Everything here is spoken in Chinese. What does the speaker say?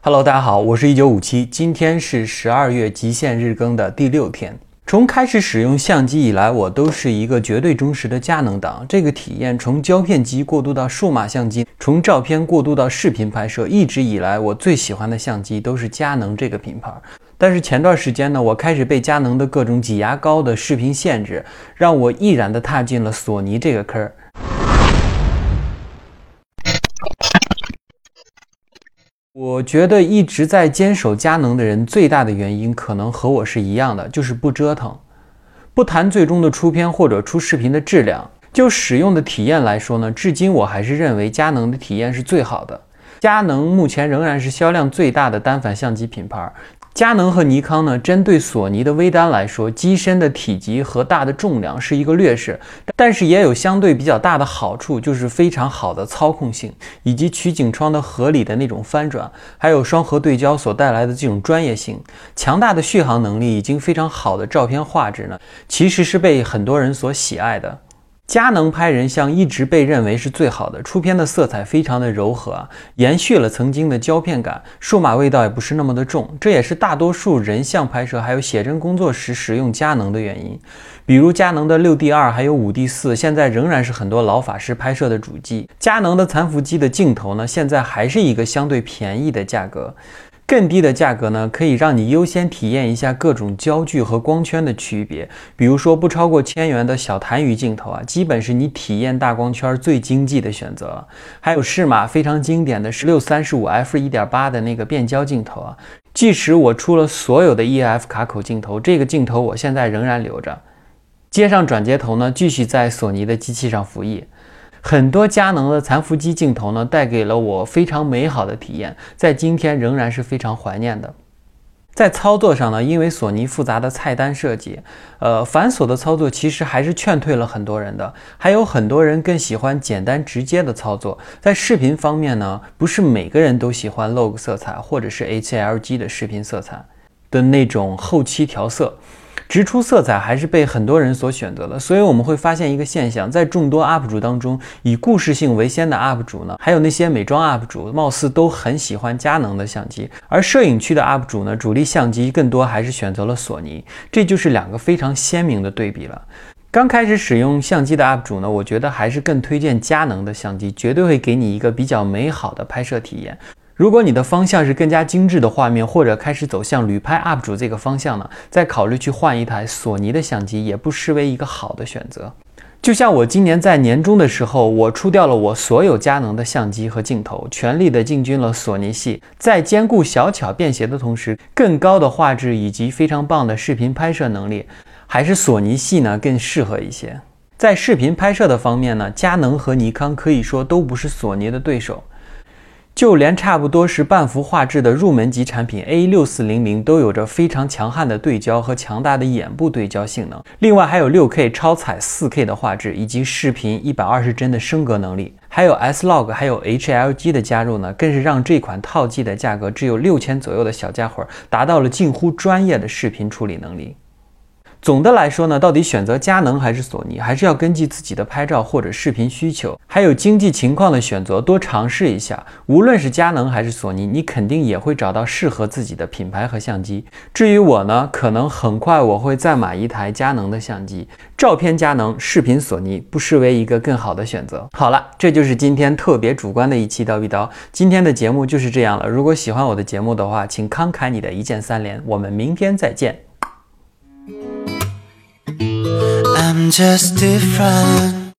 Hello，大家好，我是一九五七，今天是十二月极限日更的第六天。从开始使用相机以来，我都是一个绝对忠实的佳能党。这个体验从胶片机过渡到数码相机，从照片过渡到视频拍摄，一直以来我最喜欢的相机都是佳能这个品牌。但是前段时间呢，我开始被佳能的各种挤牙膏的视频限制，让我毅然的踏进了索尼这个坑。我觉得一直在坚守佳能的人，最大的原因可能和我是一样的，就是不折腾。不谈最终的出片或者出视频的质量，就使用的体验来说呢，至今我还是认为佳能的体验是最好的。佳能目前仍然是销量最大的单反相机品牌。佳能和尼康呢，针对索尼的微单来说，机身的体积和大的重量是一个劣势，但是也有相对比较大的好处，就是非常好的操控性，以及取景窗的合理的那种翻转，还有双核对焦所带来的这种专业性，强大的续航能力，已经非常好的照片画质呢，其实是被很多人所喜爱的。佳能拍人像一直被认为是最好的，出片的色彩非常的柔和，延续了曾经的胶片感，数码味道也不是那么的重，这也是大多数人像拍摄还有写真工作时使用佳能的原因。比如佳能的六 D 二还有五 D 四，现在仍然是很多老法师拍摄的主机。佳能的残幅机的镜头呢，现在还是一个相对便宜的价格。更低的价格呢，可以让你优先体验一下各种焦距和光圈的区别。比如说，不超过千元的小痰盂镜头啊，基本是你体验大光圈最经济的选择。还有适马非常经典的十六三十五 f 一点八的那个变焦镜头啊，即使我出了所有的 EF 卡口镜头，这个镜头我现在仍然留着。接上转接头呢，继续在索尼的机器上服役。很多佳能的残幅机镜头呢，带给了我非常美好的体验，在今天仍然是非常怀念的。在操作上呢，因为索尼复杂的菜单设计，呃，繁琐的操作其实还是劝退了很多人的。还有很多人更喜欢简单直接的操作。在视频方面呢，不是每个人都喜欢 log 色彩或者是 HLG 的视频色彩的那种后期调色。直出色彩还是被很多人所选择的，所以我们会发现一个现象，在众多 UP 主当中，以故事性为先的 UP 主呢，还有那些美妆 UP 主，貌似都很喜欢佳能的相机，而摄影区的 UP 主呢，主力相机更多还是选择了索尼，这就是两个非常鲜明的对比了。刚开始使用相机的 UP 主呢，我觉得还是更推荐佳能的相机，绝对会给你一个比较美好的拍摄体验。如果你的方向是更加精致的画面，或者开始走向旅拍 UP 主这个方向呢，再考虑去换一台索尼的相机，也不失为一个好的选择。就像我今年在年终的时候，我出掉了我所有佳能的相机和镜头，全力的进军了索尼系，在兼顾小巧便携的同时，更高的画质以及非常棒的视频拍摄能力，还是索尼系呢更适合一些。在视频拍摄的方面呢，佳能和尼康可以说都不是索尼的对手。就连差不多是半幅画质的入门级产品 A 六四零零都有着非常强悍的对焦和强大的眼部对焦性能，另外还有六 K 超彩四 K 的画质以及视频一百二十帧的升格能力，还有 S Log 还有 HLG 的加入呢，更是让这款套机的价格只有六千左右的小家伙达到了近乎专业的视频处理能力。总的来说呢，到底选择佳能还是索尼，还是要根据自己的拍照或者视频需求，还有经济情况的选择，多尝试一下。无论是佳能还是索尼，你肯定也会找到适合自己的品牌和相机。至于我呢，可能很快我会再买一台佳能的相机，照片佳能，视频索尼，不失为一个更好的选择。好了，这就是今天特别主观的一期叨逼叨。今天的节目就是这样了。如果喜欢我的节目的话，请慷慨你的一键三连。我们明天再见。I'm just different